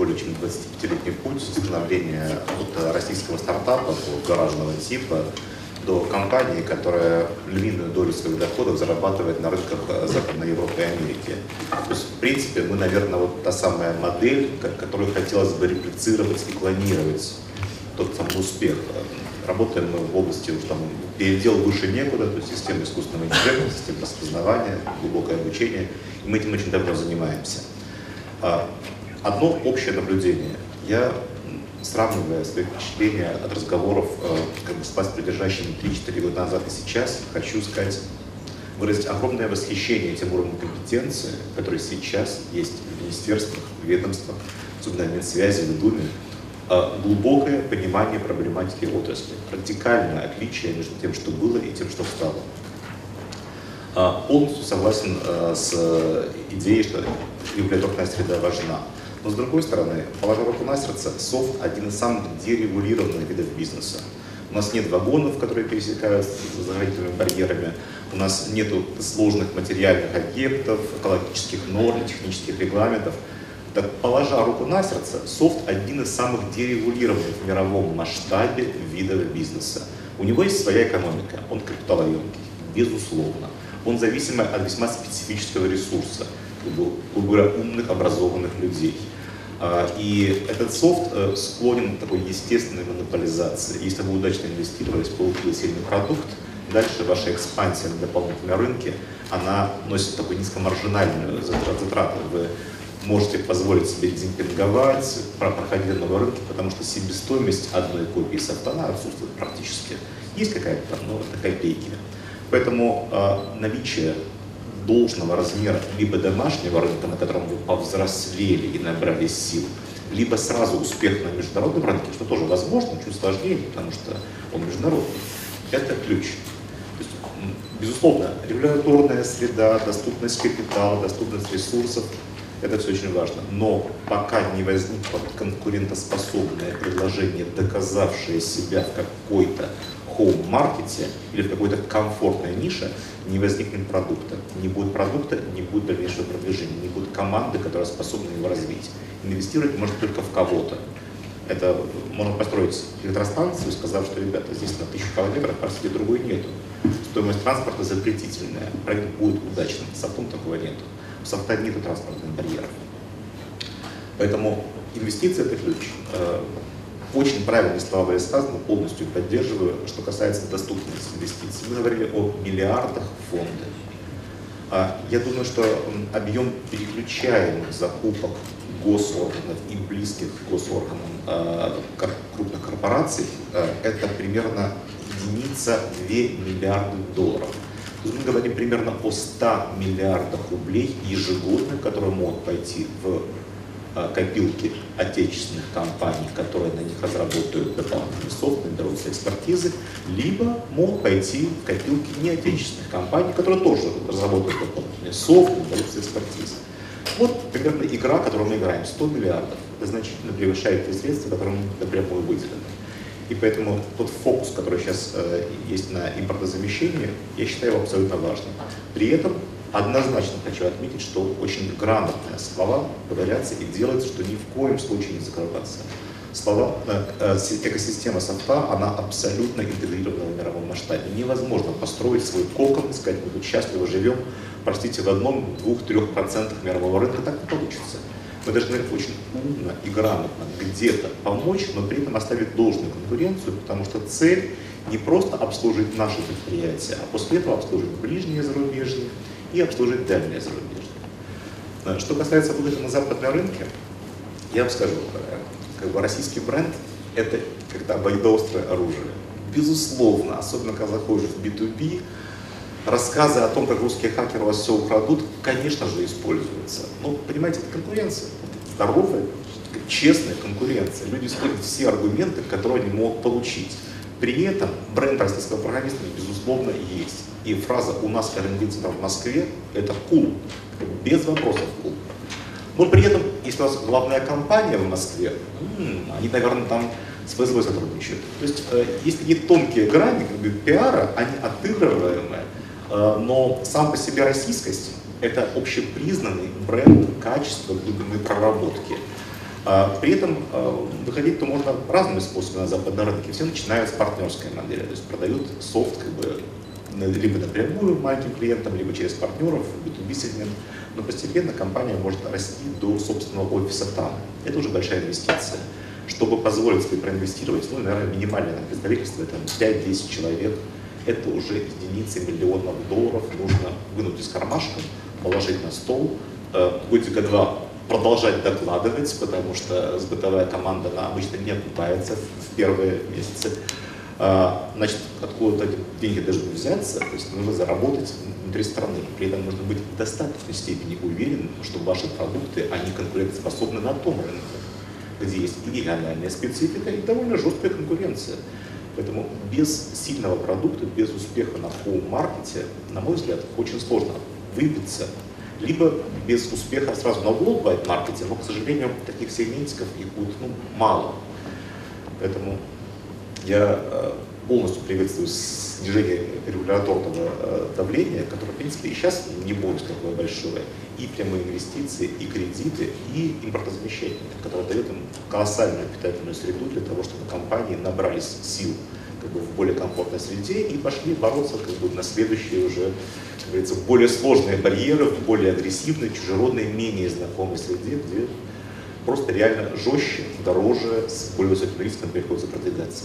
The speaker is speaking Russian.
более чем 25-летний путь становления от российского стартапа гаражного типа до компании, которая львиную долю своих доходов зарабатывает на рынках Западной Европы и Америки. То есть, в принципе, мы, наверное, вот та самая модель, которую хотелось бы реплицировать и клонировать тот самый успех. Работаем мы в области там, передел выше некуда, то есть система искусственного интеллекта, система распознавания, глубокое обучение. И мы этим очень давно занимаемся. Одно общее наблюдение. Я сравнивая свои впечатления от разговоров э, как бы, с власть придержащими 3-4 года назад и сейчас, хочу сказать, выразить огромное восхищение тем уровнем компетенции, который сейчас есть в министерствах, в ведомствах, особенно в Минсвязи, в Думе, э, глубокое понимание проблематики отрасли, радикальное отличие между тем, что было и тем, что стало. Э, полностью согласен с идеей, что регуляторная среда важна. Но с другой стороны, положа руку на сердце, софт один из самых дерегулированных видов бизнеса. У нас нет вагонов, которые пересекают с заградительными барьерами, у нас нет сложных материальных объектов, экологических норм, технических регламентов. Так, положа руку на сердце, софт один из самых дерегулированных в мировом масштабе видов бизнеса. У него есть своя экономика, он капиталоемкий, безусловно. Он зависимый от весьма специфического ресурса умных, образованных людей. А, и этот софт э, склонен к такой естественной монополизации. Если вы удачно инвестировались, получили сильный продукт, дальше ваша экспансия на дополнительные рынки, она носит такую низкомаржинальную затрату. Вы можете позволить себе демпинговать, проходить на новые рынки, потому что себестоимость одной копии софта она отсутствует практически. Есть какая-то но это копейки. Поэтому э, наличие должного размера либо домашнего рынка, на котором вы повзрослели и набрали сил, либо сразу успех на международном рынке, что тоже возможно, чуть сложнее, потому что он международный. Это ключ. Есть, безусловно, регуляторная среда, доступность капитала, доступность ресурсов, это все очень важно. Но пока не возникло конкурентоспособное предложение, доказавшее себя в какой-то хоум-маркете или в какой-то комфортной нише, не возникнет продукта. Не будет продукта, не будет дальнейшего продвижения, не будет команды, которая способна его развить. Инвестировать можно только в кого-то. Это можно построить электростанцию, сказав, что, ребята, здесь на тысячу километров, по другой нету. Стоимость транспорта запретительная, проект будет удачным. Софтом такого нету. В софта нету транспортных барьеров. Поэтому инвестиция – это ключ. Очень правильные слова были сказаны, полностью поддерживаю. Что касается доступности инвестиций, мы говорили о миллиардах фонда. А, я думаю, что объем переключаемых закупок госорганов и близких госорганам а, крупных корпораций а, это примерно единица 2 миллиарда долларов. Мы говорим примерно о 100 миллиардах рублей ежегодно, которые могут пойти в копилки отечественных компаний, которые на них разработают дополнительный софт, наберутся экспертизы, либо могут пойти в копилки неотечественных компаний, которые тоже разработают дополнительный софт, наберутся экспертизы. Вот примерно игра, которую мы играем, 100 миллиардов. Значительно превышает те средства, которые напрямую выделены. И поэтому тот фокус, который сейчас э, есть на импортозамещении, я считаю его абсолютно важным. При этом Однозначно хочу отметить, что очень грамотные слова говорятся и делается, что ни в коем случае не закрываться. Слова, э, э, экосистема софта, она абсолютно интегрирована в мировом масштабе. Невозможно построить свой кокон, сказать, мы тут счастливо живем, простите, в одном, двух, трех процентах мирового рынка так не получится. Мы должны очень умно и грамотно где-то помочь, но при этом оставить должную конкуренцию, потому что цель не просто обслужить наши предприятия, а после этого обслужить ближние зарубежные и обслужить дальние зарубежные. Что касается выхода на западные рынки, я вам скажу, э, как бы российский бренд – это когда обоюдоострое оружие. Безусловно, особенно когда заходишь в B2B, рассказы о том, как русские хакеры вас все украдут, конечно же, используются. Но, понимаете, это конкуренция. Здоровая, честная конкуренция. Люди используют все аргументы, которые они могут получить. При этом бренд российского программиста, безусловно, есть. И фраза «у нас R&D центр в Москве» — это cool, без вопросов cool. Но при этом, если у нас главная компания в Москве, они, наверное, там с ФСБ сотрудничают. То есть э, есть такие тонкие грани как бы, пиара, они отыгрываемые, э, но сам по себе российскость — это общепризнанный бренд качества глубины проработки. А, при этом а, выходить-то можно разными способами на западные рынки. Все начинают с партнерской модели, то есть продают софт как бы либо напрямую маленьким клиентам, либо через партнеров, B2B сегмент. Но постепенно компания может расти до собственного офиса там. Это уже большая инвестиция. Чтобы позволить себе проинвестировать, ну, наверное, минимальное представительство, это 5-10 человек, это уже единицы миллионов долларов нужно вынуть из кармашка, положить на стол, э, годика два продолжать докладывать, потому что сбытовая команда она обычно не окупается в первые месяцы. А, значит, откуда-то деньги должны взяться, то есть нужно заработать внутри страны. При этом нужно быть в достаточной степени уверенным, что ваши продукты, они конкурентоспособны на том рынке, где есть региональная специфика, и довольно жесткая конкуренция. Поэтому без сильного продукта, без успеха на хоум-маркете, на мой взгляд, очень сложно выбиться либо без успеха сразу на worldwide маркете, но, к сожалению, таких сегментиков их будет ну, мало. Поэтому я э, полностью приветствую снижение регуляторного э, давления, которое, в принципе, и сейчас не будет такое большое, и прямые инвестиции, и кредиты, и импортозамещение, которое дает им колоссальную питательную среду для того, чтобы компании набрались сил как бы, в более комфортной среде и пошли бороться как бы, на следующие уже говорится, более сложные барьеры, более агрессивной, чужеродной, менее знакомой среде, где просто реально жестче, дороже, с более высоким риском приходится продвигаться.